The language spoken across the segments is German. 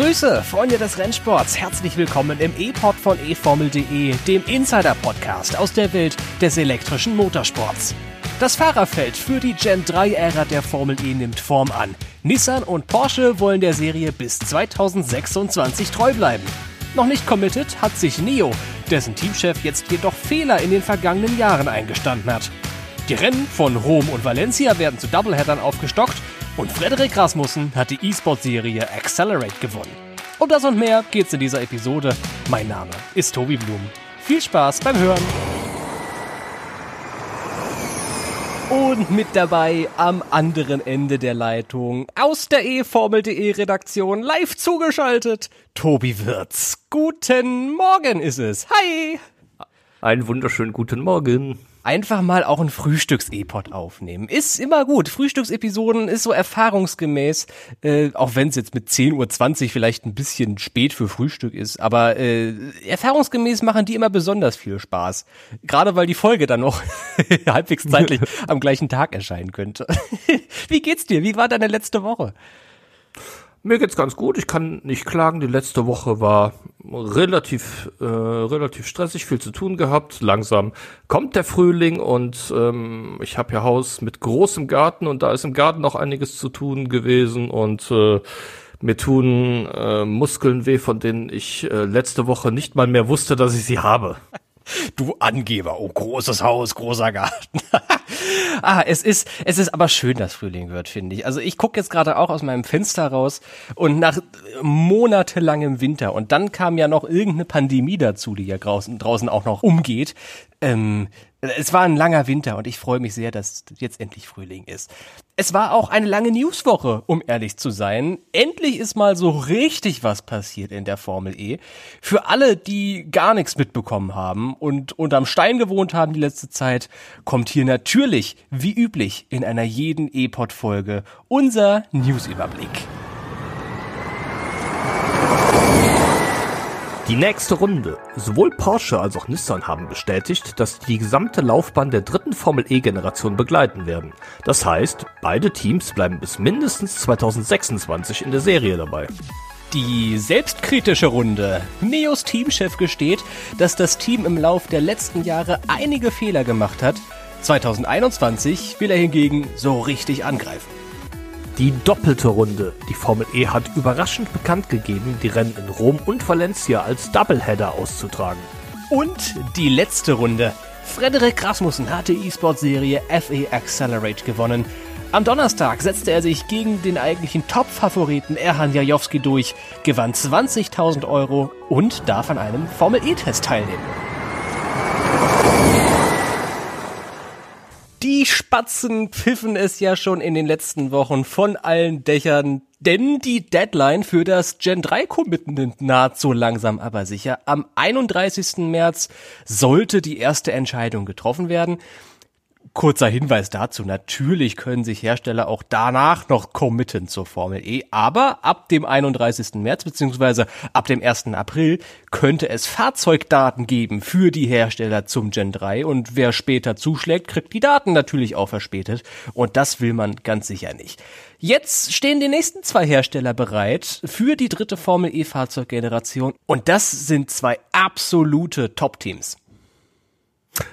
Grüße, Freunde des Rennsports. Herzlich willkommen im E-Pod von eFormel.de, dem Insider-Podcast aus der Welt des elektrischen Motorsports. Das Fahrerfeld für die Gen 3-Ära der Formel E nimmt Form an. Nissan und Porsche wollen der Serie bis 2026 treu bleiben. Noch nicht committed hat sich Neo, dessen Teamchef jetzt jedoch Fehler in den vergangenen Jahren eingestanden hat. Die Rennen von Rom und Valencia werden zu Doubleheadern aufgestockt und Frederik Rasmussen hat die E-Sport-Serie Accelerate gewonnen. Um das und mehr geht's in dieser Episode. Mein Name ist Tobi Blum. Viel Spaß beim Hören. Und mit dabei am anderen Ende der Leitung aus der eFormel.de Redaktion live zugeschaltet Tobi Wirz. Guten Morgen ist es. Hi! Einen wunderschönen guten Morgen einfach mal auch ein Frühstücks-E-Pod aufnehmen. Ist immer gut. Frühstücksepisoden ist so erfahrungsgemäß, äh, auch wenn es jetzt mit 10.20 Uhr vielleicht ein bisschen spät für Frühstück ist, aber äh, erfahrungsgemäß machen die immer besonders viel Spaß. Gerade weil die Folge dann noch halbwegs zeitlich am gleichen Tag erscheinen könnte. Wie geht's dir? Wie war deine letzte Woche? Mir geht's ganz gut. Ich kann nicht klagen. Die letzte Woche war relativ äh, relativ stressig, viel zu tun gehabt. Langsam kommt der Frühling und ähm, ich habe ja Haus mit großem Garten und da ist im Garten noch einiges zu tun gewesen und äh, mir tun äh, Muskeln weh, von denen ich äh, letzte Woche nicht mal mehr wusste, dass ich sie habe. Du Angeber, oh großes Haus, großer Garten. ah, es ist, es ist aber schön, dass Frühling wird, finde ich. Also ich gucke jetzt gerade auch aus meinem Fenster raus und nach monatelangem Winter und dann kam ja noch irgendeine Pandemie dazu, die ja draußen, draußen auch noch umgeht. Ähm, es war ein langer Winter und ich freue mich sehr, dass jetzt endlich Frühling ist. Es war auch eine lange Newswoche, um ehrlich zu sein. Endlich ist mal so richtig was passiert in der Formel E. Für alle, die gar nichts mitbekommen haben und unterm Stein gewohnt haben die letzte Zeit, kommt hier natürlich, wie üblich, in einer jeden E-Pod-Folge unser Newsüberblick. Die nächste Runde. Sowohl Porsche als auch Nissan haben bestätigt, dass die gesamte Laufbahn der dritten Formel E-Generation begleiten werden. Das heißt, beide Teams bleiben bis mindestens 2026 in der Serie dabei. Die selbstkritische Runde. Neos Teamchef gesteht, dass das Team im Lauf der letzten Jahre einige Fehler gemacht hat. 2021 will er hingegen so richtig angreifen. Die doppelte Runde. Die Formel E hat überraschend bekannt gegeben, die Rennen in Rom und Valencia als Doubleheader auszutragen. Und die letzte Runde. Frederik Rasmussen hat die E-Sport-Serie FE Accelerate gewonnen. Am Donnerstag setzte er sich gegen den eigentlichen Top-Favoriten Erhan Jajowski durch, gewann 20.000 Euro und darf an einem Formel E-Test teilnehmen. Die Spatzen pfiffen es ja schon in den letzten Wochen von allen Dächern, denn die Deadline für das Gen 3 Commitment naht so langsam aber sicher. Am 31. März sollte die erste Entscheidung getroffen werden. Kurzer Hinweis dazu, natürlich können sich Hersteller auch danach noch committen zur Formel E, aber ab dem 31. März beziehungsweise ab dem 1. April könnte es Fahrzeugdaten geben für die Hersteller zum Gen 3 und wer später zuschlägt, kriegt die Daten natürlich auch verspätet und das will man ganz sicher nicht. Jetzt stehen die nächsten zwei Hersteller bereit für die dritte Formel E Fahrzeuggeneration und das sind zwei absolute Top-Teams.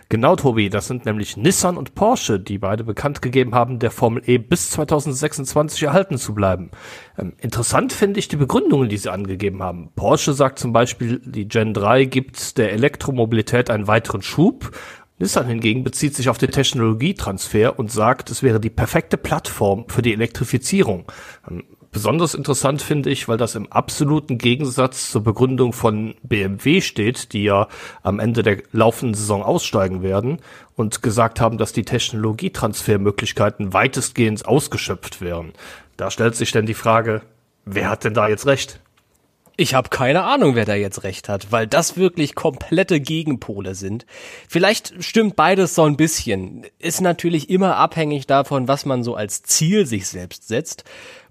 Genau, Tobi, das sind nämlich Nissan und Porsche, die beide bekannt gegeben haben, der Formel E bis 2026 erhalten zu bleiben. Ähm, interessant finde ich die Begründungen, die sie angegeben haben. Porsche sagt zum Beispiel, die Gen 3 gibt der Elektromobilität einen weiteren Schub. Nissan hingegen bezieht sich auf den Technologietransfer und sagt, es wäre die perfekte Plattform für die Elektrifizierung. Ähm, Besonders interessant finde ich, weil das im absoluten Gegensatz zur Begründung von BMW steht, die ja am Ende der laufenden Saison aussteigen werden und gesagt haben, dass die Technologietransfermöglichkeiten weitestgehend ausgeschöpft wären. Da stellt sich denn die Frage, wer hat denn da jetzt recht? Ich habe keine Ahnung, wer da jetzt recht hat, weil das wirklich komplette Gegenpole sind. Vielleicht stimmt beides so ein bisschen. Ist natürlich immer abhängig davon, was man so als Ziel sich selbst setzt.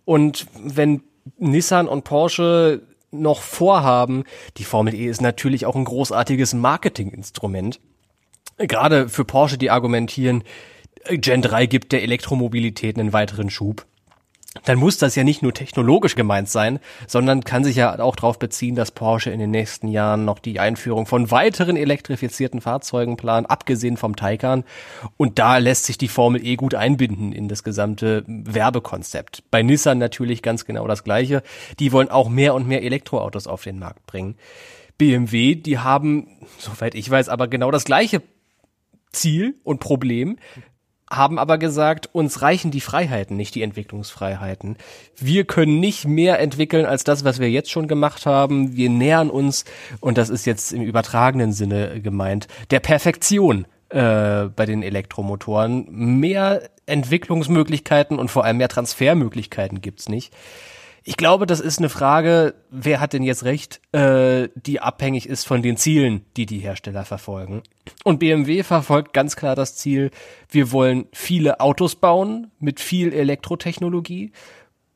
Und wenn Nissan und Porsche noch vorhaben, die Formel E ist natürlich auch ein großartiges Marketinginstrument. Gerade für Porsche, die argumentieren, Gen 3 gibt der Elektromobilität einen weiteren Schub. Dann muss das ja nicht nur technologisch gemeint sein, sondern kann sich ja auch darauf beziehen, dass Porsche in den nächsten Jahren noch die Einführung von weiteren elektrifizierten Fahrzeugen plant, abgesehen vom Taycan. Und da lässt sich die Formel E gut einbinden in das gesamte Werbekonzept. Bei Nissan natürlich ganz genau das Gleiche. Die wollen auch mehr und mehr Elektroautos auf den Markt bringen. BMW, die haben, soweit ich weiß, aber genau das gleiche Ziel und Problem haben aber gesagt, uns reichen die Freiheiten, nicht die Entwicklungsfreiheiten. Wir können nicht mehr entwickeln als das, was wir jetzt schon gemacht haben. Wir nähern uns, und das ist jetzt im übertragenen Sinne gemeint, der Perfektion äh, bei den Elektromotoren. Mehr Entwicklungsmöglichkeiten und vor allem mehr Transfermöglichkeiten gibt's nicht. Ich glaube, das ist eine Frage, wer hat denn jetzt recht, äh, die abhängig ist von den Zielen, die die Hersteller verfolgen. Und BMW verfolgt ganz klar das Ziel, wir wollen viele Autos bauen mit viel Elektrotechnologie.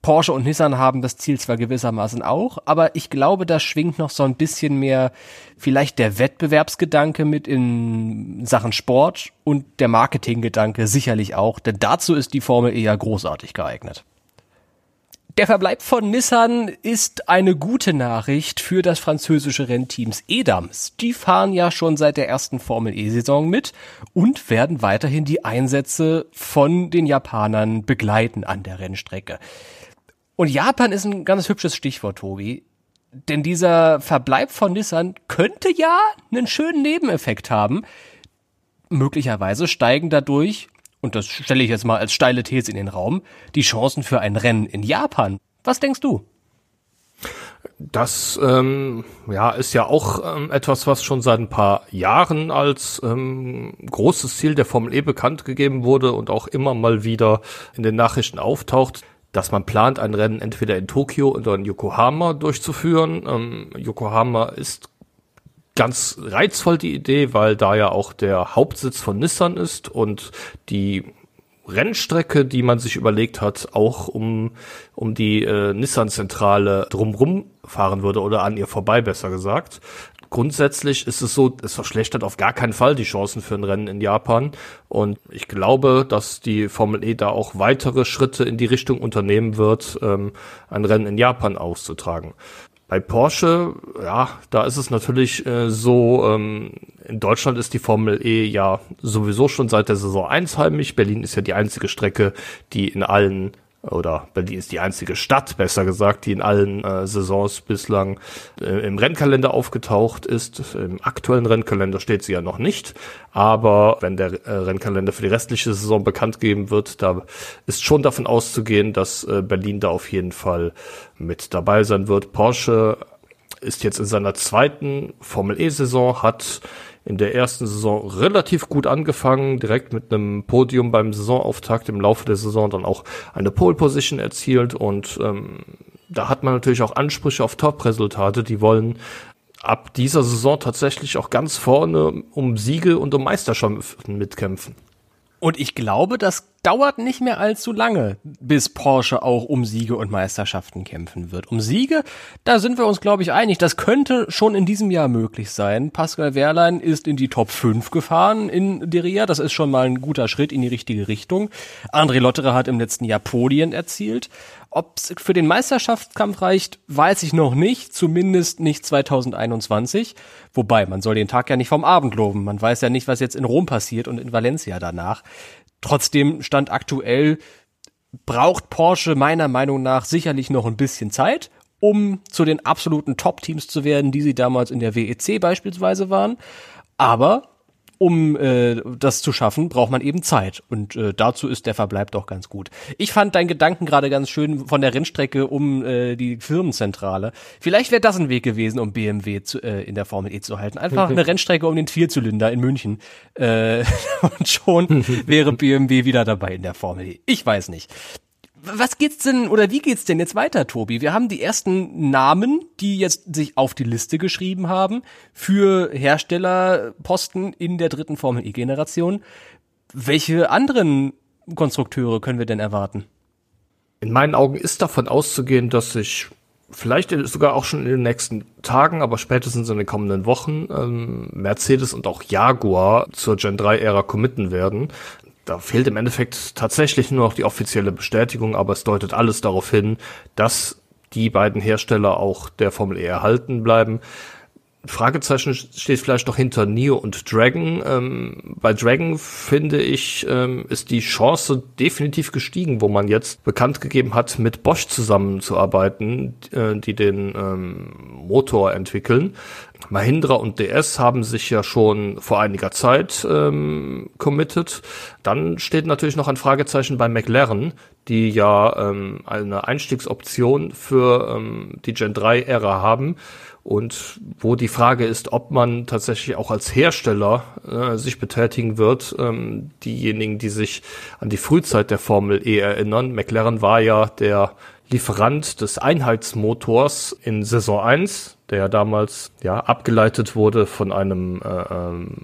Porsche und Nissan haben das Ziel zwar gewissermaßen auch, aber ich glaube, da schwingt noch so ein bisschen mehr vielleicht der Wettbewerbsgedanke mit in Sachen Sport und der Marketinggedanke sicherlich auch, denn dazu ist die Formel eher großartig geeignet. Der Verbleib von Nissan ist eine gute Nachricht für das französische Rennteams Edams. Die fahren ja schon seit der ersten Formel E-Saison mit und werden weiterhin die Einsätze von den Japanern begleiten an der Rennstrecke. Und Japan ist ein ganz hübsches Stichwort, Tobi. Denn dieser Verbleib von Nissan könnte ja einen schönen Nebeneffekt haben. Möglicherweise steigen dadurch und das stelle ich jetzt mal als steile These in den Raum, die Chancen für ein Rennen in Japan. Was denkst du? Das ähm, ja, ist ja auch ähm, etwas, was schon seit ein paar Jahren als ähm, großes Ziel der Formel E bekannt gegeben wurde und auch immer mal wieder in den Nachrichten auftaucht, dass man plant, ein Rennen entweder in Tokio oder in Yokohama durchzuführen. Ähm, Yokohama ist ganz reizvoll die Idee, weil da ja auch der Hauptsitz von Nissan ist und die Rennstrecke, die man sich überlegt hat, auch um, um die äh, Nissan-Zentrale drumrum fahren würde oder an ihr vorbei, besser gesagt. Grundsätzlich ist es so, es verschlechtert auf gar keinen Fall die Chancen für ein Rennen in Japan. Und ich glaube, dass die Formel E da auch weitere Schritte in die Richtung unternehmen wird, ähm, ein Rennen in Japan auszutragen. Bei Porsche, ja, da ist es natürlich äh, so, ähm, in Deutschland ist die Formel E ja sowieso schon seit der Saison 1 heimisch. Berlin ist ja die einzige Strecke, die in allen oder Berlin ist die einzige Stadt, besser gesagt, die in allen äh, Saisons bislang äh, im Rennkalender aufgetaucht ist. Im aktuellen Rennkalender steht sie ja noch nicht, aber wenn der äh, Rennkalender für die restliche Saison bekannt geben wird, da ist schon davon auszugehen, dass äh, Berlin da auf jeden Fall mit dabei sein wird. Porsche ist jetzt in seiner zweiten Formel E-Saison, hat in der ersten Saison relativ gut angefangen, direkt mit einem Podium beim Saisonauftakt im Laufe der Saison dann auch eine Pole Position erzielt und ähm, da hat man natürlich auch Ansprüche auf Top-Resultate. Die wollen ab dieser Saison tatsächlich auch ganz vorne um Siege und um Meisterschaften mitkämpfen. Und ich glaube, das dauert nicht mehr allzu lange, bis Porsche auch um Siege und Meisterschaften kämpfen wird. Um Siege, da sind wir uns, glaube ich, einig. Das könnte schon in diesem Jahr möglich sein. Pascal Wehrlein ist in die Top 5 gefahren in Deria. Das ist schon mal ein guter Schritt in die richtige Richtung. André Lotterer hat im letzten Jahr Podien erzielt. Ob es für den Meisterschaftskampf reicht, weiß ich noch nicht, zumindest nicht 2021. Wobei, man soll den Tag ja nicht vom Abend loben. Man weiß ja nicht, was jetzt in Rom passiert und in Valencia danach. Trotzdem stand aktuell, braucht Porsche meiner Meinung nach sicherlich noch ein bisschen Zeit, um zu den absoluten Top-Teams zu werden, die sie damals in der WEC beispielsweise waren. Aber um äh, das zu schaffen, braucht man eben Zeit. Und äh, dazu ist der Verbleib doch ganz gut. Ich fand deinen Gedanken gerade ganz schön von der Rennstrecke um äh, die Firmenzentrale. Vielleicht wäre das ein Weg gewesen, um BMW zu, äh, in der Formel E zu halten. Einfach eine Rennstrecke um den Vierzylinder in München. Äh, und schon wäre BMW wieder dabei in der Formel E. Ich weiß nicht was geht's denn oder wie geht's denn jetzt weiter, Tobi? Wir haben die ersten Namen, die jetzt sich auf die Liste geschrieben haben für Herstellerposten in der dritten Formel E-Generation. Welche anderen Konstrukteure können wir denn erwarten? In meinen Augen ist davon auszugehen, dass sich vielleicht sogar auch schon in den nächsten Tagen, aber spätestens in den kommenden Wochen ähm, Mercedes und auch Jaguar zur Gen 3-Ära committen werden da fehlt im Endeffekt tatsächlich nur noch die offizielle Bestätigung, aber es deutet alles darauf hin, dass die beiden Hersteller auch der Formel E erhalten bleiben. Fragezeichen steht vielleicht noch hinter Neo und Dragon. Ähm, bei Dragon finde ich, ähm, ist die Chance definitiv gestiegen, wo man jetzt bekannt gegeben hat, mit Bosch zusammenzuarbeiten, äh, die den ähm, Motor entwickeln. Mahindra und DS haben sich ja schon vor einiger Zeit ähm, committed. Dann steht natürlich noch ein Fragezeichen bei McLaren, die ja ähm, eine Einstiegsoption für ähm, die Gen 3 Ära haben und wo die Frage ist, ob man tatsächlich auch als Hersteller äh, sich betätigen wird. Ähm, diejenigen, die sich an die Frühzeit der Formel E erinnern, McLaren war ja der Lieferant des Einheitsmotors in Saison 1, der damals ja abgeleitet wurde von einem äh, ähm,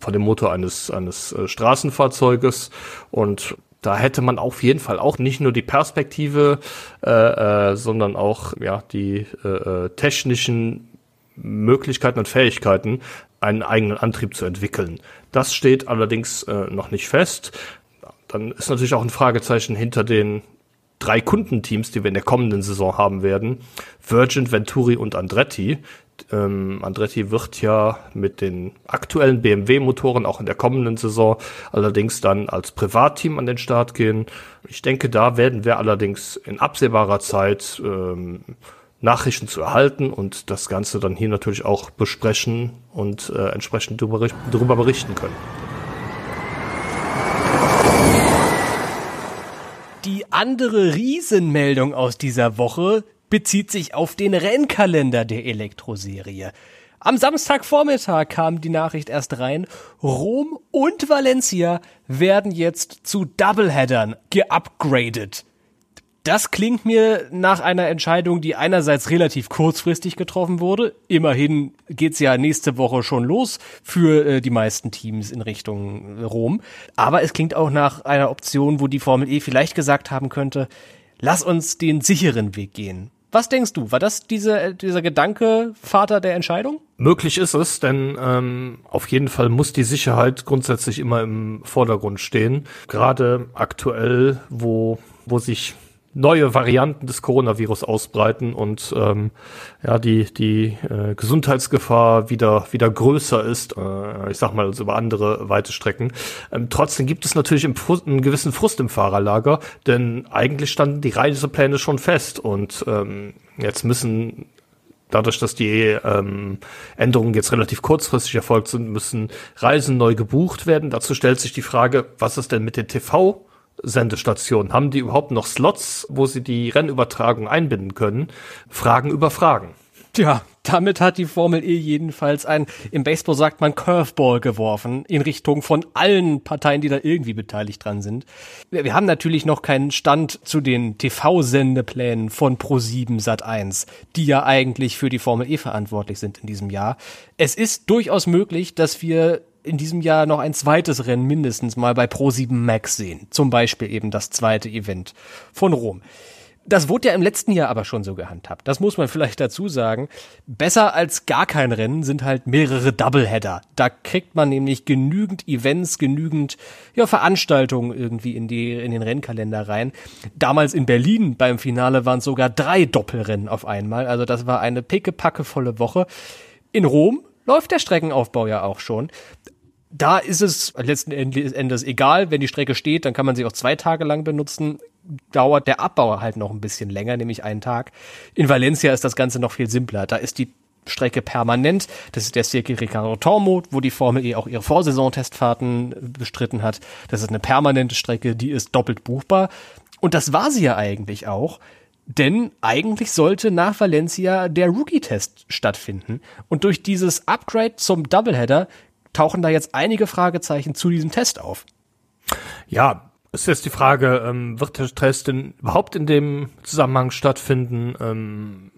von dem Motor eines eines äh, Straßenfahrzeuges und da hätte man auf jeden Fall auch nicht nur die Perspektive, äh, äh, sondern auch ja die äh, äh, technischen Möglichkeiten und Fähigkeiten, einen eigenen Antrieb zu entwickeln. Das steht allerdings äh, noch nicht fest. Dann ist natürlich auch ein Fragezeichen hinter den drei Kundenteams, die wir in der kommenden Saison haben werden. Virgin, Venturi und Andretti. Ähm, Andretti wird ja mit den aktuellen BMW-Motoren auch in der kommenden Saison allerdings dann als Privatteam an den Start gehen. Ich denke, da werden wir allerdings in absehbarer Zeit ähm, Nachrichten zu erhalten und das Ganze dann hier natürlich auch besprechen und äh, entsprechend darüber, darüber berichten können. Die andere Riesenmeldung aus dieser Woche bezieht sich auf den Rennkalender der Elektroserie. Am Samstagvormittag kam die Nachricht erst rein, Rom und Valencia werden jetzt zu Doubleheadern geupgradet. Das klingt mir nach einer Entscheidung, die einerseits relativ kurzfristig getroffen wurde. Immerhin geht's ja nächste Woche schon los für äh, die meisten Teams in Richtung Rom. Aber es klingt auch nach einer Option, wo die Formel E vielleicht gesagt haben könnte, lass uns den sicheren Weg gehen. Was denkst du? War das diese, dieser Gedanke Vater der Entscheidung? Möglich ist es, denn ähm, auf jeden Fall muss die Sicherheit grundsätzlich immer im Vordergrund stehen. Gerade aktuell, wo, wo sich neue Varianten des Coronavirus ausbreiten und ähm, ja die die äh, Gesundheitsgefahr wieder wieder größer ist, äh, ich sag mal also über andere weite Strecken. Ähm, trotzdem gibt es natürlich im einen gewissen Frust im Fahrerlager, denn eigentlich standen die Reisepläne schon fest und ähm, jetzt müssen dadurch, dass die ähm, Änderungen jetzt relativ kurzfristig erfolgt sind, müssen Reisen neu gebucht werden. Dazu stellt sich die Frage, was ist denn mit den TV Sendestationen? Haben die überhaupt noch Slots, wo sie die Rennübertragung einbinden können? Fragen über Fragen. Tja, damit hat die Formel E jedenfalls ein, im Baseball sagt man Curveball geworfen, in Richtung von allen Parteien, die da irgendwie beteiligt dran sind. Wir haben natürlich noch keinen Stand zu den TV-Sendeplänen von Pro7 Sat1, die ja eigentlich für die Formel E verantwortlich sind in diesem Jahr. Es ist durchaus möglich, dass wir in diesem Jahr noch ein zweites Rennen mindestens mal bei Pro7 Max sehen. Zum Beispiel eben das zweite Event von Rom. Das wurde ja im letzten Jahr aber schon so gehandhabt. Das muss man vielleicht dazu sagen. Besser als gar kein Rennen sind halt mehrere Doubleheader. Da kriegt man nämlich genügend Events, genügend ja, Veranstaltungen irgendwie in, die, in den Rennkalender rein. Damals in Berlin beim Finale waren es sogar drei Doppelrennen auf einmal. Also das war eine pickepackevolle Woche. In Rom läuft der Streckenaufbau ja auch schon da ist es letzten Endes egal, wenn die Strecke steht, dann kann man sie auch zwei Tage lang benutzen. Dauert der Abbau halt noch ein bisschen länger, nämlich einen Tag. In Valencia ist das Ganze noch viel simpler. Da ist die Strecke permanent. Das ist der Circuit Ricardo Tormo, wo die Formel E auch ihre Vorsaison-Testfahrten bestritten hat. Das ist eine permanente Strecke, die ist doppelt buchbar. Und das war sie ja eigentlich auch. Denn eigentlich sollte nach Valencia der Rookie-Test stattfinden. Und durch dieses Upgrade zum Doubleheader tauchen da jetzt einige Fragezeichen zu diesem Test auf. Ja, ist jetzt die Frage, ähm, wird der Test denn überhaupt in dem Zusammenhang stattfinden? Ähm,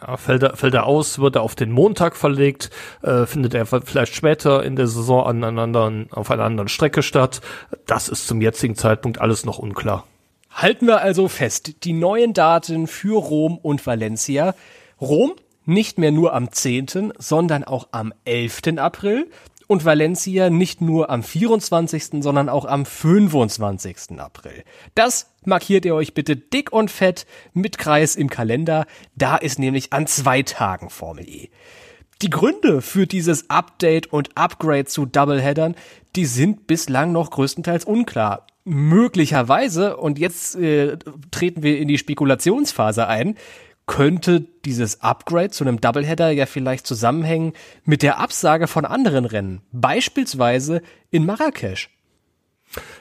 ja, fällt, er, fällt er aus, wird er auf den Montag verlegt, äh, findet er vielleicht später in der Saison an einer anderen, auf einer anderen Strecke statt? Das ist zum jetzigen Zeitpunkt alles noch unklar. Halten wir also fest, die neuen Daten für Rom und Valencia. Rom nicht mehr nur am 10., sondern auch am 11. April und Valencia nicht nur am 24., sondern auch am 25. April. Das markiert ihr euch bitte dick und fett mit Kreis im Kalender. Da ist nämlich an zwei Tagen Formel E. Die Gründe für dieses Update und Upgrade zu Doubleheadern, die sind bislang noch größtenteils unklar. Möglicherweise, und jetzt äh, treten wir in die Spekulationsphase ein, könnte dieses Upgrade zu einem Doubleheader ja vielleicht zusammenhängen mit der Absage von anderen Rennen, beispielsweise in Marrakesch.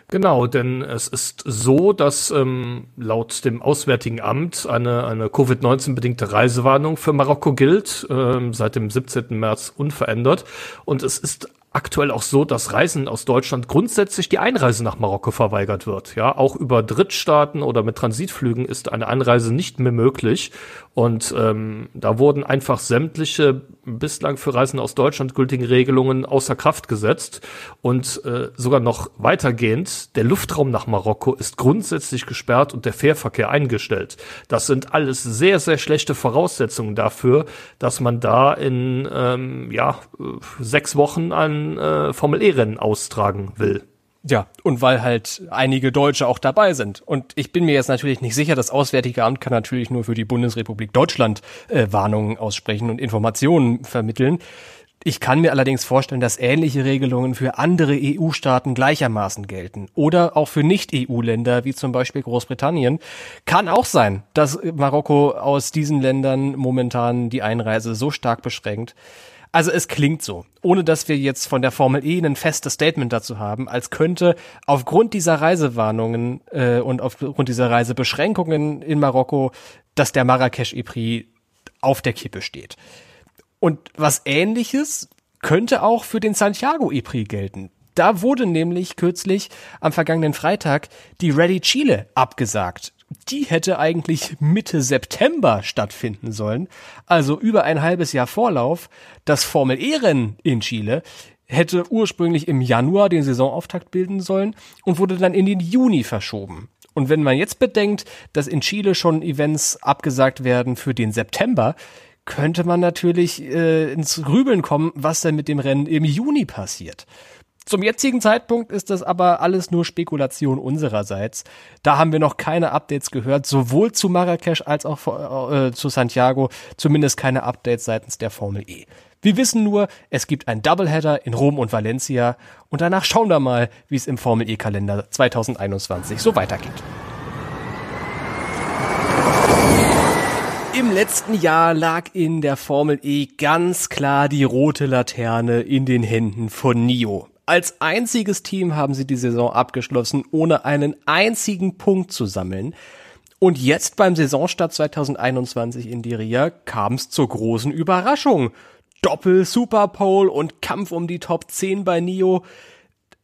Genau, denn es ist so, dass ähm, laut dem Auswärtigen Amt eine, eine Covid-19-bedingte Reisewarnung für Marokko gilt, ähm, seit dem 17. März unverändert. Und es ist aktuell auch so, dass Reisen aus Deutschland grundsätzlich die Einreise nach Marokko verweigert wird. Ja, auch über Drittstaaten oder mit Transitflügen ist eine Einreise nicht mehr möglich. Und ähm, da wurden einfach sämtliche bislang für Reisen aus Deutschland gültigen Regelungen außer Kraft gesetzt. Und äh, sogar noch weitergehend, der Luftraum nach Marokko ist grundsätzlich gesperrt und der Fährverkehr eingestellt. Das sind alles sehr, sehr schlechte Voraussetzungen dafür, dass man da in ähm, ja, sechs Wochen äh, Formel-E-Rennen austragen will. Ja, und weil halt einige Deutsche auch dabei sind. Und ich bin mir jetzt natürlich nicht sicher, das Auswärtige Amt kann natürlich nur für die Bundesrepublik Deutschland äh, Warnungen aussprechen und Informationen vermitteln. Ich kann mir allerdings vorstellen, dass ähnliche Regelungen für andere EU-Staaten gleichermaßen gelten oder auch für Nicht-EU-Länder wie zum Beispiel Großbritannien. Kann auch sein, dass Marokko aus diesen Ländern momentan die Einreise so stark beschränkt, also es klingt so, ohne dass wir jetzt von der Formel E ein festes Statement dazu haben, als könnte aufgrund dieser Reisewarnungen äh, und aufgrund dieser Reisebeschränkungen in Marokko, dass der Marrakesch E-Prix auf der Kippe steht. Und was ähnliches könnte auch für den Santiago E-Prix gelten. Da wurde nämlich kürzlich am vergangenen Freitag die Ready Chile abgesagt die hätte eigentlich Mitte September stattfinden sollen, also über ein halbes Jahr Vorlauf. Das Formel E-Rennen in Chile hätte ursprünglich im Januar den Saisonauftakt bilden sollen und wurde dann in den Juni verschoben. Und wenn man jetzt bedenkt, dass in Chile schon Events abgesagt werden für den September, könnte man natürlich äh, ins Grübeln kommen, was denn mit dem Rennen im Juni passiert. Zum jetzigen Zeitpunkt ist das aber alles nur Spekulation unsererseits. Da haben wir noch keine Updates gehört, sowohl zu Marrakesch als auch äh, zu Santiago, zumindest keine Updates seitens der Formel E. Wir wissen nur, es gibt ein Doubleheader in Rom und Valencia und danach schauen wir mal, wie es im Formel E-Kalender 2021 so weitergeht. Im letzten Jahr lag in der Formel E ganz klar die rote Laterne in den Händen von NIO. Als einziges Team haben sie die Saison abgeschlossen, ohne einen einzigen Punkt zu sammeln. Und jetzt beim Saisonstart 2021 in Diria kam es zur großen Überraschung. Doppel Superpole und Kampf um die Top 10 bei Nio.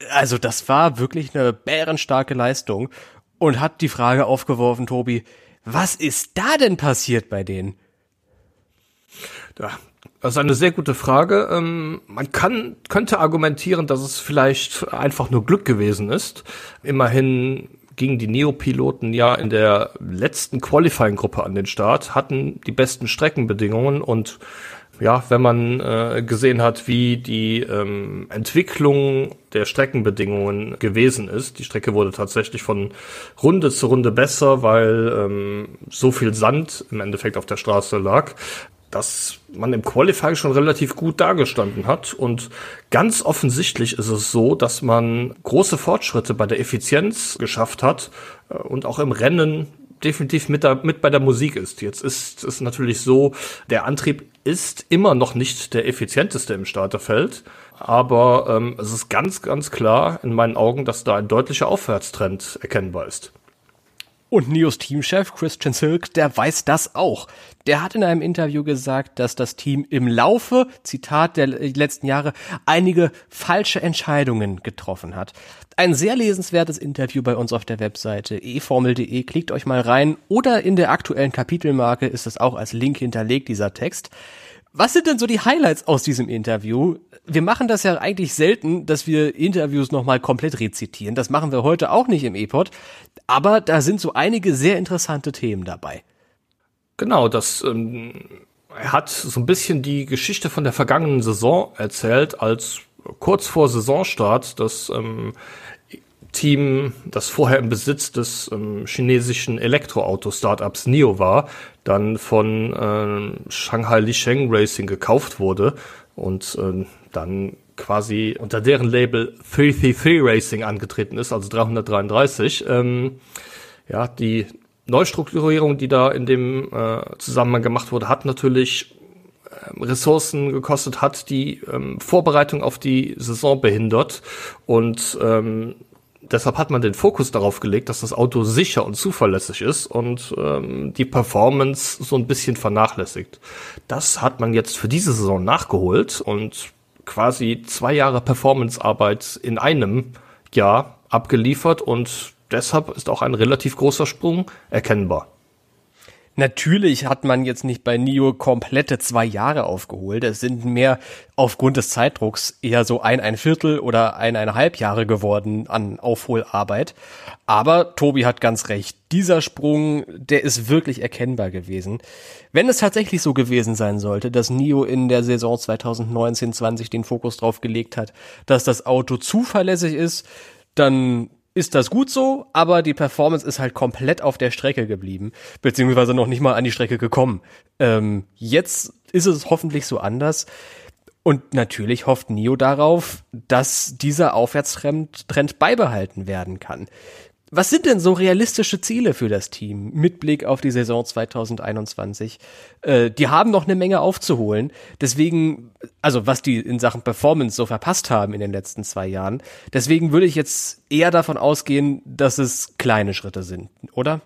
Also das war wirklich eine bärenstarke Leistung und hat die Frage aufgeworfen, Tobi, was ist da denn passiert bei denen? Ja, das ist eine sehr gute Frage. Ähm, man kann, könnte argumentieren, dass es vielleicht einfach nur Glück gewesen ist. Immerhin gingen die Neopiloten ja in der letzten Qualifying-Gruppe an den Start, hatten die besten Streckenbedingungen und ja, wenn man äh, gesehen hat, wie die ähm, Entwicklung der Streckenbedingungen gewesen ist, die Strecke wurde tatsächlich von Runde zu Runde besser, weil ähm, so viel Sand im Endeffekt auf der Straße lag, dass man im Qualifying schon relativ gut dargestanden hat. Und ganz offensichtlich ist es so, dass man große Fortschritte bei der Effizienz geschafft hat äh, und auch im Rennen definitiv mit, da, mit bei der Musik ist. Jetzt ist es natürlich so, der Antrieb ist immer noch nicht der effizienteste im Starterfeld, aber ähm, es ist ganz, ganz klar in meinen Augen, dass da ein deutlicher Aufwärtstrend erkennbar ist. Und Neos Teamchef Christian Silk, der weiß das auch. Der hat in einem Interview gesagt, dass das Team im Laufe, Zitat der letzten Jahre, einige falsche Entscheidungen getroffen hat. Ein sehr lesenswertes Interview bei uns auf der Webseite eformel.de. Klickt euch mal rein. Oder in der aktuellen Kapitelmarke ist es auch als Link hinterlegt, dieser Text. Was sind denn so die Highlights aus diesem Interview? Wir machen das ja eigentlich selten, dass wir Interviews nochmal komplett rezitieren. Das machen wir heute auch nicht im E-Pod. Aber da sind so einige sehr interessante Themen dabei. Genau, das ähm, er hat so ein bisschen die Geschichte von der vergangenen Saison erzählt als kurz vor Saisonstart das ähm, Team, das vorher im Besitz des ähm, chinesischen Elektroauto-Startups NIO war, dann von äh, Shanghai Lisheng Racing gekauft wurde und äh, dann quasi unter deren Label 333 Racing angetreten ist, also 333. Ähm, ja, die Neustrukturierung, die da in dem äh, Zusammenhang gemacht wurde, hat natürlich ähm, Ressourcen gekostet hat, die ähm, Vorbereitung auf die Saison behindert und ähm, deshalb hat man den Fokus darauf gelegt, dass das Auto sicher und zuverlässig ist und ähm, die Performance so ein bisschen vernachlässigt. Das hat man jetzt für diese Saison nachgeholt und quasi zwei Jahre Performancearbeit in einem Jahr abgeliefert und deshalb ist auch ein relativ großer Sprung erkennbar. Natürlich hat man jetzt nicht bei Nio komplette zwei Jahre aufgeholt. Es sind mehr aufgrund des Zeitdrucks eher so ein, ein Viertel oder eineinhalb Jahre geworden an Aufholarbeit. Aber Tobi hat ganz recht. Dieser Sprung, der ist wirklich erkennbar gewesen. Wenn es tatsächlich so gewesen sein sollte, dass Nio in der Saison 2019-20 den Fokus drauf gelegt hat, dass das Auto zuverlässig ist, dann ist das gut so, aber die Performance ist halt komplett auf der Strecke geblieben, beziehungsweise noch nicht mal an die Strecke gekommen. Ähm, jetzt ist es hoffentlich so anders. Und natürlich hofft Nio darauf, dass dieser Aufwärtstrend Trend beibehalten werden kann. Was sind denn so realistische Ziele für das Team mit Blick auf die Saison 2021? Äh, die haben noch eine Menge aufzuholen. Deswegen, also was die in Sachen Performance so verpasst haben in den letzten zwei Jahren. Deswegen würde ich jetzt eher davon ausgehen, dass es kleine Schritte sind, oder?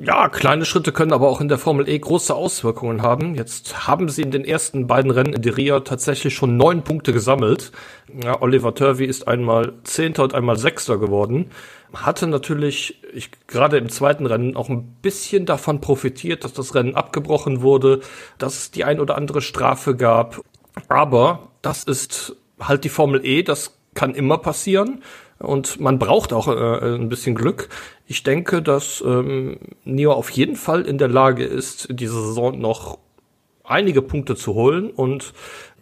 Ja, kleine Schritte können aber auch in der Formel E große Auswirkungen haben. Jetzt haben sie in den ersten beiden Rennen in Rio tatsächlich schon neun Punkte gesammelt. Ja, Oliver Turvey ist einmal Zehnter und einmal Sechster geworden. Hatte natürlich ich, gerade im zweiten Rennen auch ein bisschen davon profitiert, dass das Rennen abgebrochen wurde, dass es die ein oder andere Strafe gab. Aber das ist halt die Formel E, das kann immer passieren und man braucht auch äh, ein bisschen Glück. Ich denke, dass ähm, Nio auf jeden Fall in der Lage ist, diese Saison noch einige Punkte zu holen und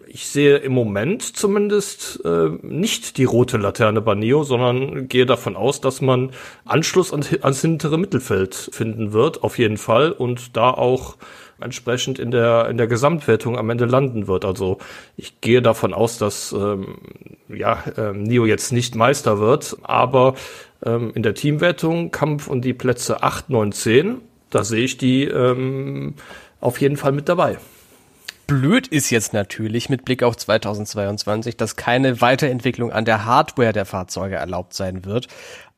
ich sehe im Moment zumindest äh, nicht die rote Laterne bei Nio, sondern gehe davon aus, dass man Anschluss an, ans hintere Mittelfeld finden wird, auf jeden Fall, und da auch entsprechend in der in der Gesamtwertung am Ende landen wird. Also ich gehe davon aus, dass ähm, ja ähm, Nio jetzt nicht Meister wird, aber ähm, in der Teamwertung Kampf um die Plätze 8, 9, 10, da sehe ich die ähm, auf jeden Fall mit dabei. Blöd ist jetzt natürlich mit Blick auf 2022, dass keine Weiterentwicklung an der Hardware der Fahrzeuge erlaubt sein wird.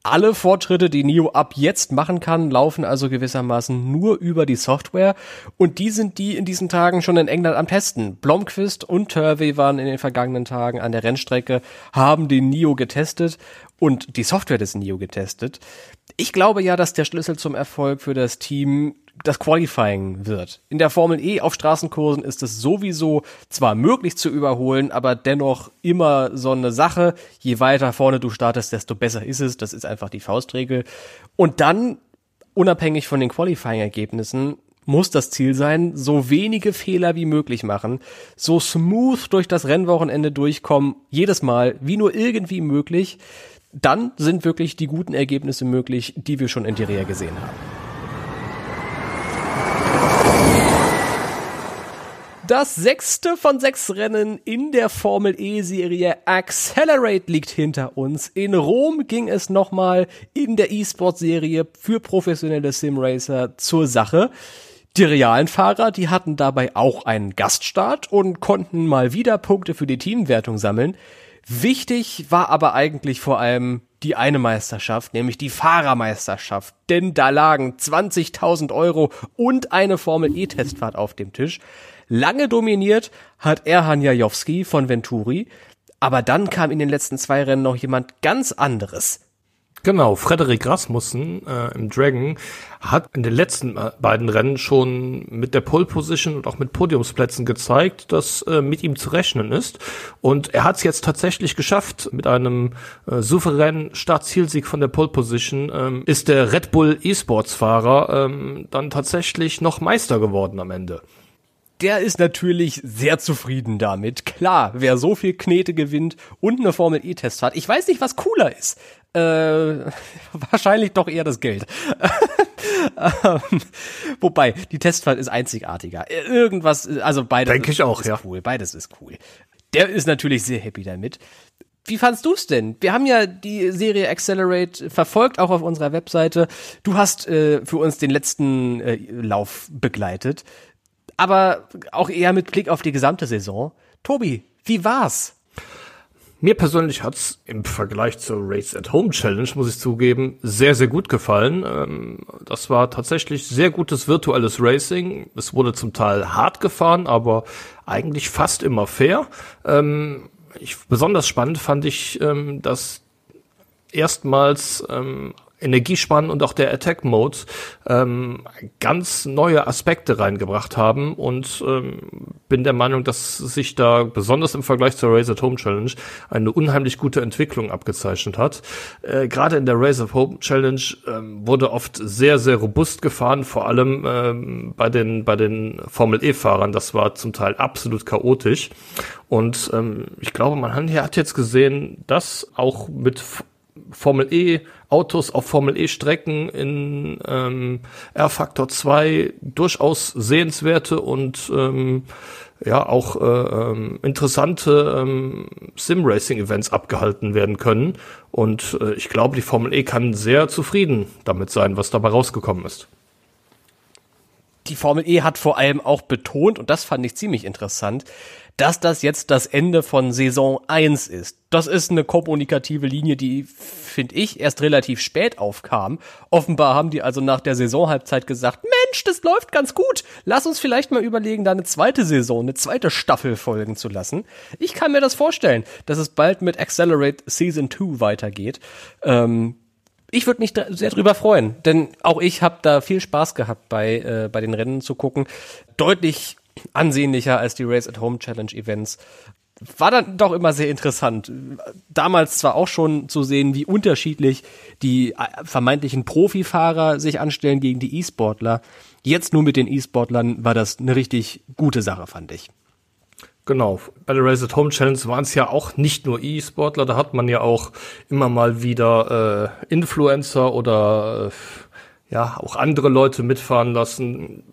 Alle Fortschritte, die NIO ab jetzt machen kann, laufen also gewissermaßen nur über die Software und die sind die in diesen Tagen schon in England am Testen. Blomqvist und Turvey waren in den vergangenen Tagen an der Rennstrecke, haben den NIO getestet und die Software des NIO getestet. Ich glaube ja, dass der Schlüssel zum Erfolg für das Team das Qualifying wird. In der Formel E auf Straßenkursen ist es sowieso zwar möglich zu überholen, aber dennoch immer so eine Sache. Je weiter vorne du startest, desto besser ist es. Das ist einfach die Faustregel. Und dann, unabhängig von den Qualifying-Ergebnissen, muss das Ziel sein, so wenige Fehler wie möglich machen, so smooth durch das Rennwochenende durchkommen, jedes Mal, wie nur irgendwie möglich. Dann sind wirklich die guten Ergebnisse möglich, die wir schon in Direa gesehen haben. Das sechste von sechs Rennen in der Formel E-Serie Accelerate liegt hinter uns. In Rom ging es nochmal in der E-Sport-Serie für professionelle Simracer zur Sache. Die realen Fahrer, die hatten dabei auch einen Gaststart und konnten mal wieder Punkte für die Teamwertung sammeln. Wichtig war aber eigentlich vor allem die eine Meisterschaft, nämlich die Fahrermeisterschaft. Denn da lagen 20.000 Euro und eine Formel E-Testfahrt auf dem Tisch. Lange dominiert hat Erhan Jajowski von Venturi, aber dann kam in den letzten zwei Rennen noch jemand ganz anderes. Genau, Frederik Rasmussen äh, im Dragon hat in den letzten äh, beiden Rennen schon mit der Pole Position und auch mit Podiumsplätzen gezeigt, dass äh, mit ihm zu rechnen ist. Und er hat es jetzt tatsächlich geschafft mit einem äh, souveränen Startzielsieg von der Pole Position. Ähm, ist der Red Bull E-Sports Fahrer ähm, dann tatsächlich noch Meister geworden am Ende. Der ist natürlich sehr zufrieden damit. Klar, wer so viel Knete gewinnt und eine Formel E-Test hat. Ich weiß nicht, was cooler ist. Äh, wahrscheinlich doch eher das Geld. ähm, wobei, die Testfahrt ist einzigartiger. Irgendwas, also beides Denke ich auch, ist ja. cool. Beides ist cool. Der ist natürlich sehr happy damit. Wie fandst du's denn? Wir haben ja die Serie Accelerate verfolgt, auch auf unserer Webseite. Du hast äh, für uns den letzten äh, Lauf begleitet aber auch eher mit Blick auf die gesamte Saison. Tobi, wie war's? Mir persönlich hat's im Vergleich zur Race at Home Challenge, muss ich zugeben, sehr, sehr gut gefallen. Ähm, das war tatsächlich sehr gutes virtuelles Racing. Es wurde zum Teil hart gefahren, aber eigentlich fast immer fair. Ähm, ich, besonders spannend fand ich, ähm, dass erstmals Energiespannen und auch der Attack Mode ähm, ganz neue Aspekte reingebracht haben und ähm, bin der Meinung, dass sich da besonders im Vergleich zur Razer Home Challenge eine unheimlich gute Entwicklung abgezeichnet hat. Äh, Gerade in der Razer Home Challenge ähm, wurde oft sehr sehr robust gefahren, vor allem ähm, bei den bei den Formel E Fahrern. Das war zum Teil absolut chaotisch und ähm, ich glaube, man hat jetzt gesehen, dass auch mit Formel E Autos auf Formel E Strecken in ähm, R-Faktor 2 durchaus sehenswerte und ähm, ja auch äh, ähm, interessante ähm, Sim-Racing-Events abgehalten werden können. Und äh, ich glaube, die Formel E kann sehr zufrieden damit sein, was dabei rausgekommen ist. Die Formel E hat vor allem auch betont, und das fand ich ziemlich interessant, dass das jetzt das Ende von Saison 1 ist. Das ist eine kommunikative Linie, die, finde ich, erst relativ spät aufkam. Offenbar haben die also nach der Saisonhalbzeit gesagt, Mensch, das läuft ganz gut. Lass uns vielleicht mal überlegen, da eine zweite Saison, eine zweite Staffel folgen zu lassen. Ich kann mir das vorstellen, dass es bald mit Accelerate Season 2 weitergeht. Ähm, ich würde mich sehr drüber freuen, denn auch ich habe da viel Spaß gehabt bei äh, bei den Rennen zu gucken. Deutlich ansehnlicher als die Race at Home Challenge Events. War dann doch immer sehr interessant. Damals zwar auch schon zu sehen, wie unterschiedlich die äh, vermeintlichen Profifahrer sich anstellen gegen die E-Sportler. Jetzt nur mit den E-Sportlern war das eine richtig gute Sache, fand ich. Genau. Bei der Race at Home Challenge waren es ja auch nicht nur E-Sportler, da hat man ja auch immer mal wieder äh, Influencer oder äh, ja, auch andere Leute mitfahren lassen,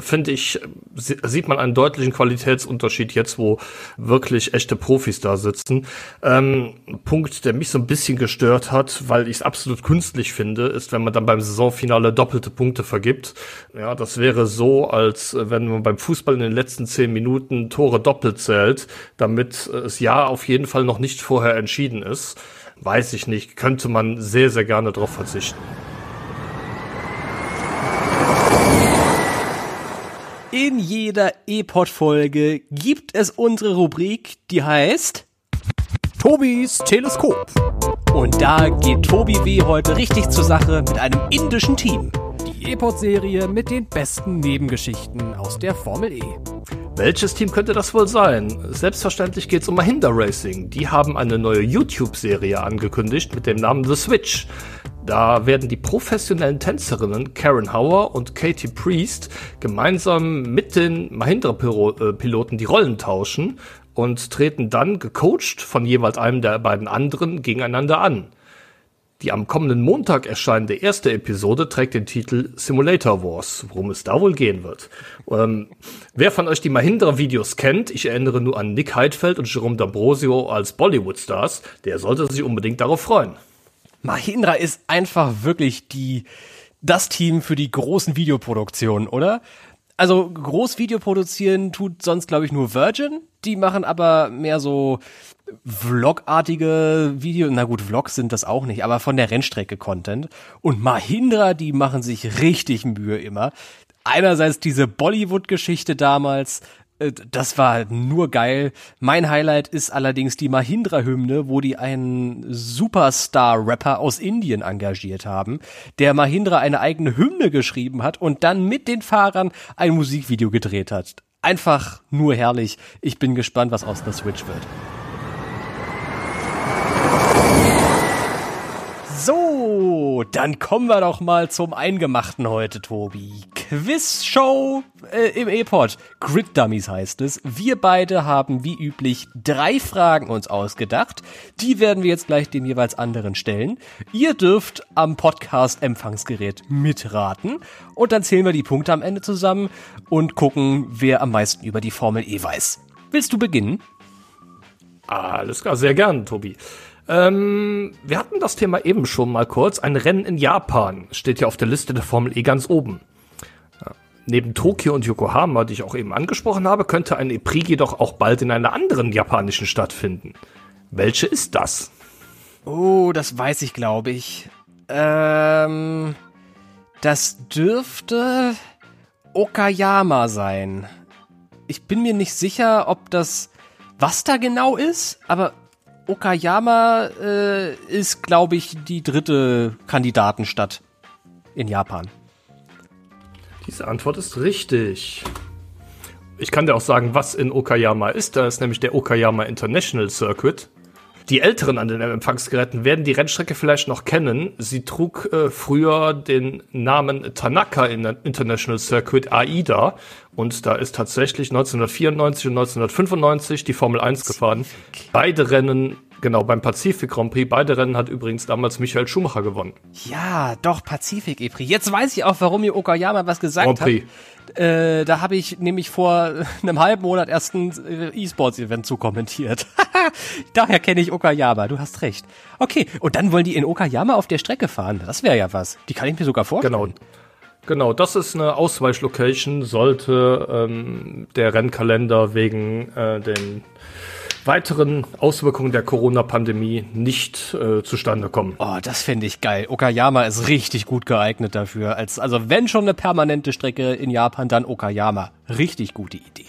finde ich, sieht man einen deutlichen Qualitätsunterschied jetzt, wo wirklich echte Profis da sitzen. Ähm, Punkt, der mich so ein bisschen gestört hat, weil ich es absolut künstlich finde, ist, wenn man dann beim Saisonfinale doppelte Punkte vergibt. Ja, das wäre so, als wenn man beim Fußball in den letzten zehn Minuten Tore doppelt zählt, damit es ja auf jeden Fall noch nicht vorher entschieden ist. Weiß ich nicht, könnte man sehr, sehr gerne darauf verzichten. In jeder E-Pod-Folge gibt es unsere Rubrik, die heißt Tobis Teleskop. Und da geht Tobi W. heute richtig zur Sache mit einem indischen Team. Die E-Pod-Serie mit den besten Nebengeschichten aus der Formel E. Welches Team könnte das wohl sein? Selbstverständlich geht es um Mahindra Racing. Die haben eine neue YouTube-Serie angekündigt mit dem Namen The Switch. Da werden die professionellen Tänzerinnen Karen Hauer und Katie Priest gemeinsam mit den Mahindra-Piloten die Rollen tauschen und treten dann gecoacht von jeweils einem der beiden anderen gegeneinander an. Die am kommenden Montag erscheinende erste Episode trägt den Titel Simulator Wars, worum es da wohl gehen wird. Ähm, wer von euch die Mahindra-Videos kennt, ich erinnere nur an Nick Heidfeld und Jerome D'Ambrosio als Bollywood-Stars, der sollte sich unbedingt darauf freuen. Mahindra ist einfach wirklich die, das Team für die großen Videoproduktionen, oder? Also groß Video produzieren tut sonst, glaube ich, nur Virgin. Die machen aber mehr so Vlog-artige Video. Na gut, Vlogs sind das auch nicht, aber von der Rennstrecke Content. Und Mahindra, die machen sich richtig Mühe immer. Einerseits diese Bollywood-Geschichte damals, das war nur geil. Mein Highlight ist allerdings die Mahindra-Hymne, wo die einen Superstar-Rapper aus Indien engagiert haben, der Mahindra eine eigene Hymne geschrieben hat und dann mit den Fahrern ein Musikvideo gedreht hat. Einfach nur herrlich. Ich bin gespannt, was aus der Switch wird. So, dann kommen wir doch mal zum Eingemachten heute, Tobi. Quizshow äh, im E-Pod. Grid Dummies heißt es. Wir beide haben wie üblich drei Fragen uns ausgedacht. Die werden wir jetzt gleich dem jeweils anderen stellen. Ihr dürft am Podcast-Empfangsgerät mitraten und dann zählen wir die Punkte am Ende zusammen und gucken, wer am meisten über die Formel E weiß. Willst du beginnen? Alles klar, sehr gern, Tobi. Ähm, wir hatten das Thema eben schon mal kurz. Ein Rennen in Japan steht ja auf der Liste der Formel E ganz oben. Neben Tokio und Yokohama, die ich auch eben angesprochen habe, könnte ein E-Prix jedoch auch bald in einer anderen japanischen Stadt finden. Welche ist das? Oh, das weiß ich, glaube ich. Ähm, das dürfte Okayama sein. Ich bin mir nicht sicher, ob das was da genau ist, aber Okayama äh, ist, glaube ich, die dritte Kandidatenstadt in Japan. Diese Antwort ist richtig. Ich kann dir auch sagen, was in Okayama ist. Da ist nämlich der Okayama International Circuit. Die Älteren an den Empfangsgeräten werden die Rennstrecke vielleicht noch kennen. Sie trug äh, früher den Namen Tanaka International Circuit AIDA und da ist tatsächlich 1994 und 1995 die Formel 1 gefahren. Beide Rennen Genau, beim Pazifik Grand Prix. Beide Rennen hat übrigens damals Michael Schumacher gewonnen. Ja, doch, Pazifik e Prix. Jetzt weiß ich auch, warum mir Okayama was gesagt Grand Prix. hat. Äh, da habe ich nämlich vor einem halben Monat erst ein äh, E-Sports-Event zu kommentiert. Daher kenne ich Okayama, du hast recht. Okay, und dann wollen die in Okayama auf der Strecke fahren. Das wäre ja was. Die kann ich mir sogar vorstellen. Genau. Genau, das ist eine Ausweichlocation, sollte ähm, der Rennkalender wegen äh, den weiteren Auswirkungen der Corona-Pandemie nicht äh, zustande kommen. Oh, das finde ich geil. Okayama ist richtig gut geeignet dafür. Als, also wenn schon eine permanente Strecke in Japan, dann Okayama. Richtig gute Idee.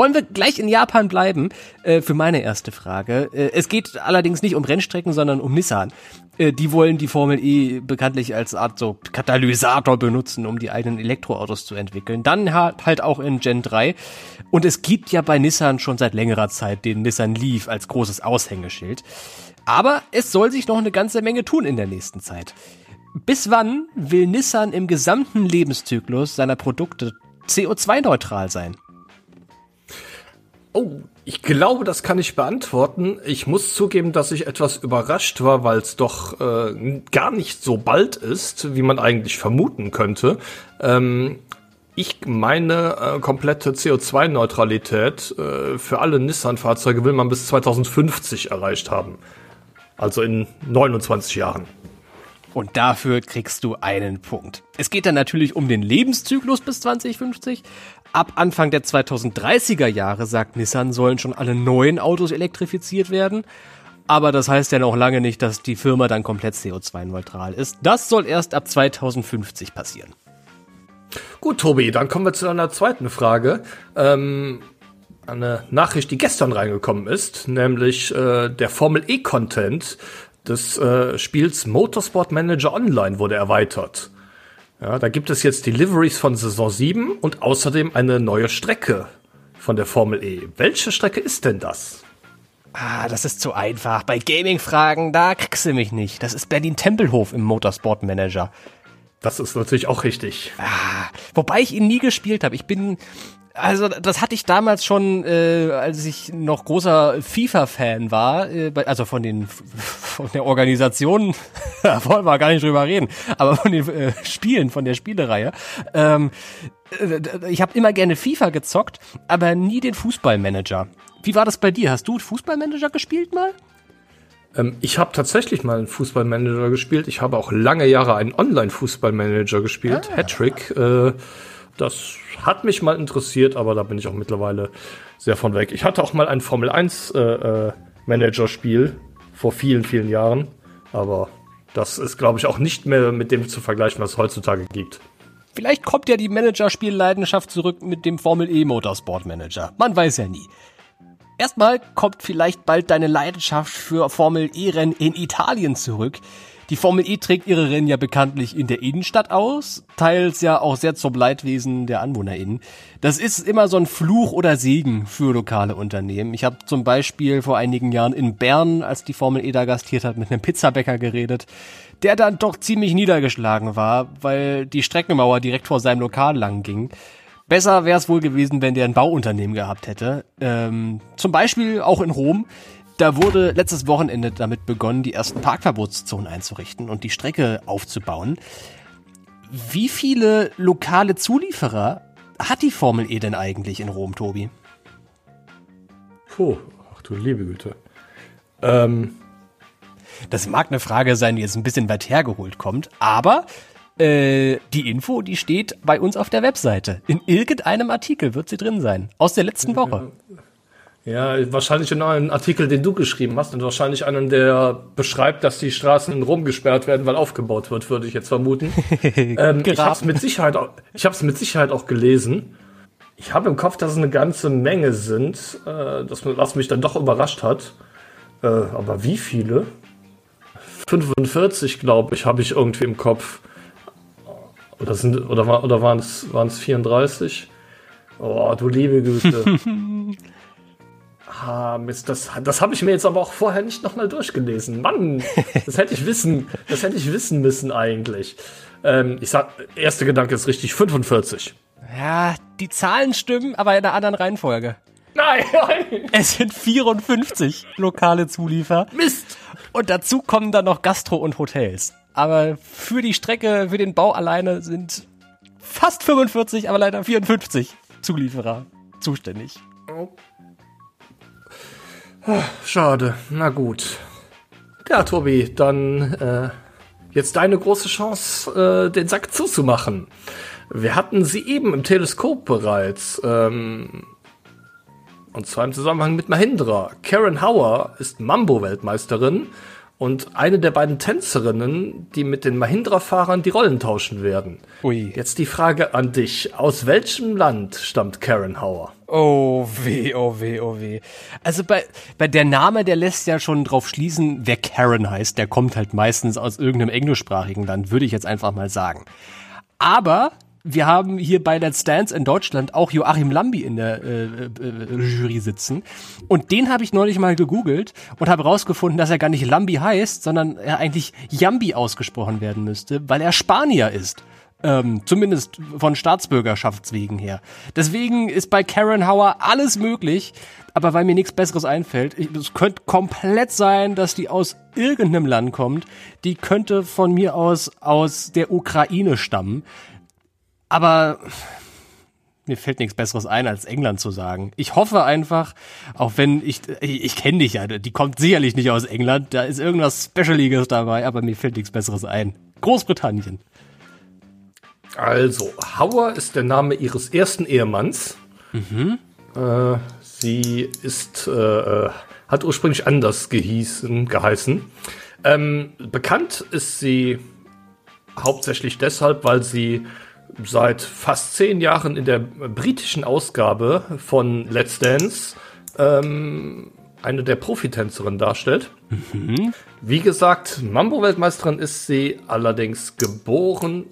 Wollen wir gleich in Japan bleiben? Äh, für meine erste Frage. Äh, es geht allerdings nicht um Rennstrecken, sondern um Nissan. Äh, die wollen die Formel E bekanntlich als Art so Katalysator benutzen, um die eigenen Elektroautos zu entwickeln. Dann halt auch in Gen 3. Und es gibt ja bei Nissan schon seit längerer Zeit den Nissan Leaf als großes Aushängeschild. Aber es soll sich noch eine ganze Menge tun in der nächsten Zeit. Bis wann will Nissan im gesamten Lebenszyklus seiner Produkte CO2-neutral sein? Oh, ich glaube, das kann ich beantworten. Ich muss zugeben, dass ich etwas überrascht war, weil es doch äh, gar nicht so bald ist, wie man eigentlich vermuten könnte. Ähm, ich meine äh, komplette CO2-Neutralität äh, für alle Nissan-Fahrzeuge will man bis 2050 erreicht haben. Also in 29 Jahren. Und dafür kriegst du einen Punkt. Es geht dann natürlich um den Lebenszyklus bis 2050, Ab Anfang der 2030er Jahre, sagt Nissan, sollen schon alle neuen Autos elektrifiziert werden. Aber das heißt ja noch lange nicht, dass die Firma dann komplett CO2-neutral ist. Das soll erst ab 2050 passieren. Gut, Tobi, dann kommen wir zu einer zweiten Frage. Ähm, eine Nachricht, die gestern reingekommen ist, nämlich äh, der Formel E-Content des äh, Spiels Motorsport Manager Online wurde erweitert. Ja, da gibt es jetzt Deliveries von Saison 7 und außerdem eine neue Strecke von der Formel E. Welche Strecke ist denn das? Ah, das ist zu einfach. Bei Gaming-Fragen, da kriegst du mich nicht. Das ist Berlin-Tempelhof im Motorsport Manager. Das ist natürlich auch richtig. Ah, wobei ich ihn nie gespielt habe. Ich bin also das hatte ich damals schon, äh, als ich noch großer FIFA-Fan war, äh, also von den von der Organisation, da wollen wir gar nicht drüber reden, aber von den äh, Spielen, von der Spielereihe. Ähm, äh, ich habe immer gerne FIFA gezockt, aber nie den Fußballmanager. Wie war das bei dir? Hast du Fußballmanager gespielt mal? Ähm, ich habe tatsächlich mal einen Fußballmanager gespielt. Ich habe auch lange Jahre einen Online-Fußballmanager gespielt, ah. Hattrick. Äh, das hat mich mal interessiert, aber da bin ich auch mittlerweile sehr von weg. Ich hatte auch mal ein Formel 1 äh, äh, Manager-Spiel vor vielen, vielen Jahren, aber das ist, glaube ich, auch nicht mehr mit dem zu vergleichen, was es heutzutage gibt. Vielleicht kommt ja die Managerspielleidenschaft zurück mit dem Formel E Motorsport Manager. Man weiß ja nie. Erstmal kommt vielleicht bald deine Leidenschaft für Formel E-Rennen in Italien zurück. Die Formel E trägt ihre Rennen ja bekanntlich in der Innenstadt aus, teils ja auch sehr zum Leidwesen der AnwohnerInnen. Das ist immer so ein Fluch oder Segen für lokale Unternehmen. Ich habe zum Beispiel vor einigen Jahren in Bern, als die Formel E da gastiert hat, mit einem Pizzabäcker geredet, der dann doch ziemlich niedergeschlagen war, weil die Streckenmauer direkt vor seinem Lokal lang ging. Besser wäre es wohl gewesen, wenn der ein Bauunternehmen gehabt hätte. Ähm, zum Beispiel auch in Rom. Da wurde letztes Wochenende damit begonnen, die ersten Parkverbotszonen einzurichten und die Strecke aufzubauen. Wie viele lokale Zulieferer hat die Formel E denn eigentlich in Rom, Tobi? Puh, ach du liebe Güte. Ähm, das mag eine Frage sein, die jetzt ein bisschen weit hergeholt kommt, aber äh, die Info, die steht bei uns auf der Webseite. In irgendeinem Artikel wird sie drin sein. Aus der letzten Woche. Ja, wahrscheinlich in einem Artikel, den du geschrieben hast und wahrscheinlich einen, der beschreibt, dass die Straßen in Rom gesperrt werden, weil aufgebaut wird, würde ich jetzt vermuten. ähm, ich habe es mit Sicherheit, auch, ich mit Sicherheit auch gelesen. Ich habe im Kopf, dass es eine ganze Menge sind, äh, das, was mich dann doch überrascht hat. Äh, aber wie viele? 45, glaube ich, habe ich irgendwie im Kopf. Oder, sind, oder, oder waren es waren es 34? Oh, du liebe Güte. Ah, Mist, das, das habe ich mir jetzt aber auch vorher nicht nochmal durchgelesen. Mann, das hätte ich wissen, das hätte ich wissen müssen eigentlich. Ähm, ich sag, erster Gedanke ist richtig, 45. Ja, die Zahlen stimmen, aber in einer anderen Reihenfolge. Nein, nein. Es sind 54 lokale Zuliefer. Mist. Und dazu kommen dann noch Gastro und Hotels. Aber für die Strecke, für den Bau alleine sind fast 45, aber leider 54 Zulieferer zuständig. Okay. Schade. Na gut. Ja, Tobi, dann äh, jetzt deine große Chance, äh, den Sack zuzumachen. Wir hatten sie eben im Teleskop bereits. Ähm, und zwar im Zusammenhang mit Mahindra. Karen Hauer ist Mambo-Weltmeisterin und eine der beiden Tänzerinnen, die mit den Mahindra-Fahrern die Rollen tauschen werden. Ui. Jetzt die Frage an dich. Aus welchem Land stammt Karen Hauer? Oh weh, oh weh, oh weh. Also bei, bei der Name, der lässt ja schon drauf schließen, wer Karen heißt. Der kommt halt meistens aus irgendeinem englischsprachigen Land, würde ich jetzt einfach mal sagen. Aber wir haben hier bei Let's Dance in Deutschland auch Joachim Lambi in der äh, äh, Jury sitzen. Und den habe ich neulich mal gegoogelt und habe rausgefunden, dass er gar nicht Lambi heißt, sondern er eigentlich Jambi ausgesprochen werden müsste, weil er Spanier ist. Ähm, zumindest von Staatsbürgerschaftswegen her. Deswegen ist bei Karen Hauer alles möglich, aber weil mir nichts Besseres einfällt, es könnte komplett sein, dass die aus irgendeinem Land kommt. Die könnte von mir aus aus der Ukraine stammen. Aber mir fällt nichts Besseres ein, als England zu sagen. Ich hoffe einfach, auch wenn ich, ich, ich kenne dich ja, die kommt sicherlich nicht aus England, da ist irgendwas Specialiges dabei, aber mir fällt nichts Besseres ein. Großbritannien. Also, Hauer ist der Name ihres ersten Ehemanns. Mhm. Äh, sie ist, äh, äh hat ursprünglich anders gehießen, geheißen. Ähm, bekannt ist sie hauptsächlich deshalb, weil sie seit fast zehn Jahren in der britischen Ausgabe von Let's Dance ähm, eine der Profitänzerinnen darstellt. Mhm. Wie gesagt, Mambo-Weltmeisterin ist sie allerdings geboren.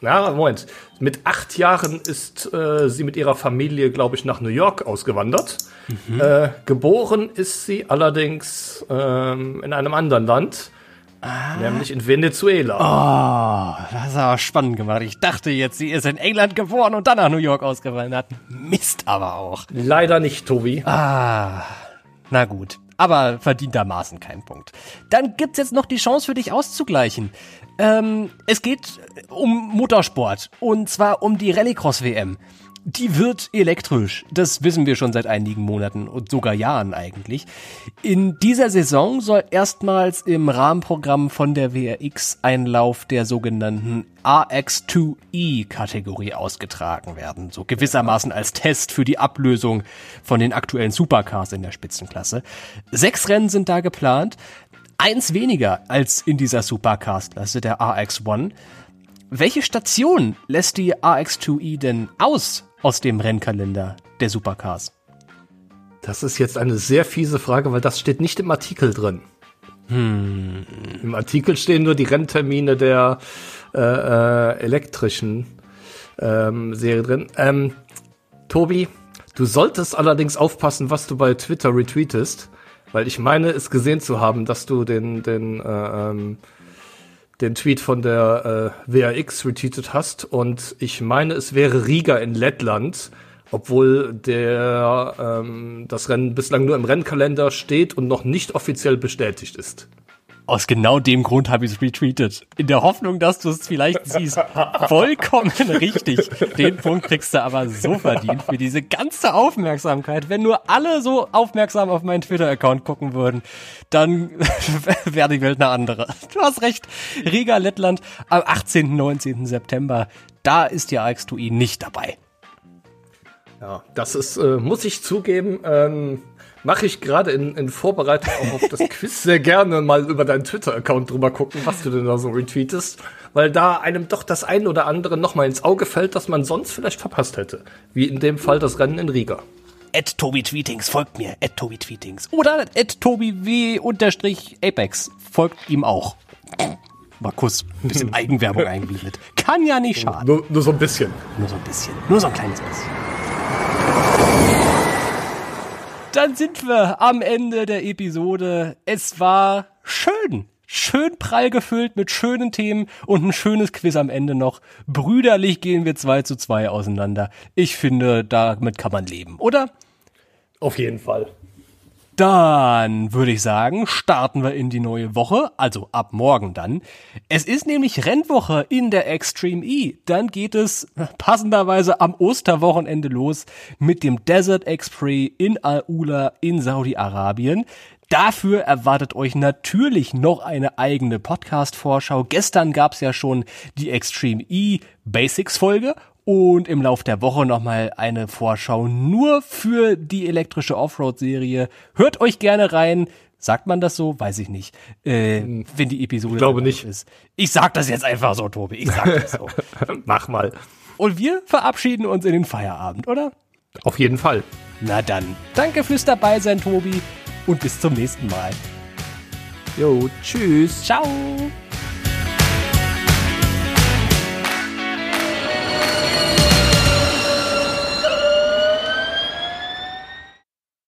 Na, Moment. Mit acht Jahren ist äh, sie mit ihrer Familie, glaube ich, nach New York ausgewandert. Mhm. Äh, geboren ist sie allerdings ähm, in einem anderen Land. Ah. Nämlich in Venezuela. Oh, das ist aber spannend gemacht. Ich dachte jetzt, sie ist in England geboren und dann nach New York ausgewandert. Mist aber auch. Leider nicht, Tobi. Ah, na gut. Aber verdientermaßen kein Punkt. Dann gibt's jetzt noch die Chance für dich auszugleichen. Ähm, es geht um Motorsport. Und zwar um die Rallycross-WM. Die wird elektrisch. Das wissen wir schon seit einigen Monaten und sogar Jahren eigentlich. In dieser Saison soll erstmals im Rahmenprogramm von der WRX ein Lauf der sogenannten RX2E-Kategorie ausgetragen werden. So gewissermaßen als Test für die Ablösung von den aktuellen Supercars in der Spitzenklasse. Sechs Rennen sind da geplant. Eins weniger als in dieser Supercars-Klasse, der RX1. Welche Station lässt die RX2E denn aus aus dem Rennkalender der Supercars? Das ist jetzt eine sehr fiese Frage, weil das steht nicht im Artikel drin. Hm. Im Artikel stehen nur die Renntermine der äh, äh, elektrischen ähm, Serie drin. Ähm, Tobi, du solltest allerdings aufpassen, was du bei Twitter retweetest, weil ich meine, es gesehen zu haben, dass du den, den, äh, ähm, den Tweet von der äh, WAX retweetet hast und ich meine, es wäre Riga in Lettland, obwohl der ähm, das Rennen bislang nur im Rennkalender steht und noch nicht offiziell bestätigt ist. Aus genau dem Grund habe ich es retweetet. In der Hoffnung, dass du es vielleicht siehst. Vollkommen richtig. Den Punkt kriegst du aber so verdient für diese ganze Aufmerksamkeit. Wenn nur alle so aufmerksam auf meinen Twitter-Account gucken würden, dann wäre die Welt eine andere. Du hast recht. Riga, Lettland am 18. 19. September. Da ist die AX2i nicht dabei. Ja, das ist, äh, muss ich zugeben, ähm, mache ich gerade in, in Vorbereitung auch auf das Quiz sehr gerne mal über deinen Twitter-Account drüber gucken, was du denn da so retweetest, weil da einem doch das ein oder andere nochmal ins Auge fällt, das man sonst vielleicht verpasst hätte. Wie in dem Fall das Rennen in Riga. At Tobi Tweetings, folgt mir, at Tobi Tweetings. Oder at Tobi W unterstrich Apex, folgt ihm auch. Markus, ein bisschen Eigenwerbung eingeblendet. Kann ja nicht schaden. Nur, nur so ein bisschen. Nur so ein bisschen. Nur so ein kleines bisschen. Dann sind wir am Ende der Episode. Es war schön. Schön prall gefüllt mit schönen Themen und ein schönes Quiz am Ende noch. Brüderlich gehen wir zwei zu zwei auseinander. Ich finde, damit kann man leben, oder? Auf jeden Fall. Dann würde ich sagen, starten wir in die neue Woche, also ab morgen dann. Es ist nämlich Rennwoche in der Extreme E. Dann geht es passenderweise am Osterwochenende los mit dem Desert Express in Al-Ula in Saudi-Arabien. Dafür erwartet euch natürlich noch eine eigene Podcast-Vorschau. Gestern gab's ja schon die Extreme E Basics Folge und im Lauf der Woche nochmal eine Vorschau nur für die elektrische Offroad-Serie. Hört euch gerne rein. Sagt man das so? Weiß ich nicht. Äh, hm. wenn die Episode ich glaube nicht. ist. Ich sag das jetzt einfach so, Tobi. Ich sag das so. Mach mal. Und wir verabschieden uns in den Feierabend, oder? Auf jeden Fall. Na dann, danke fürs Dabeisein, Tobi. Und bis zum nächsten Mal. Jo, tschüss. Ciao.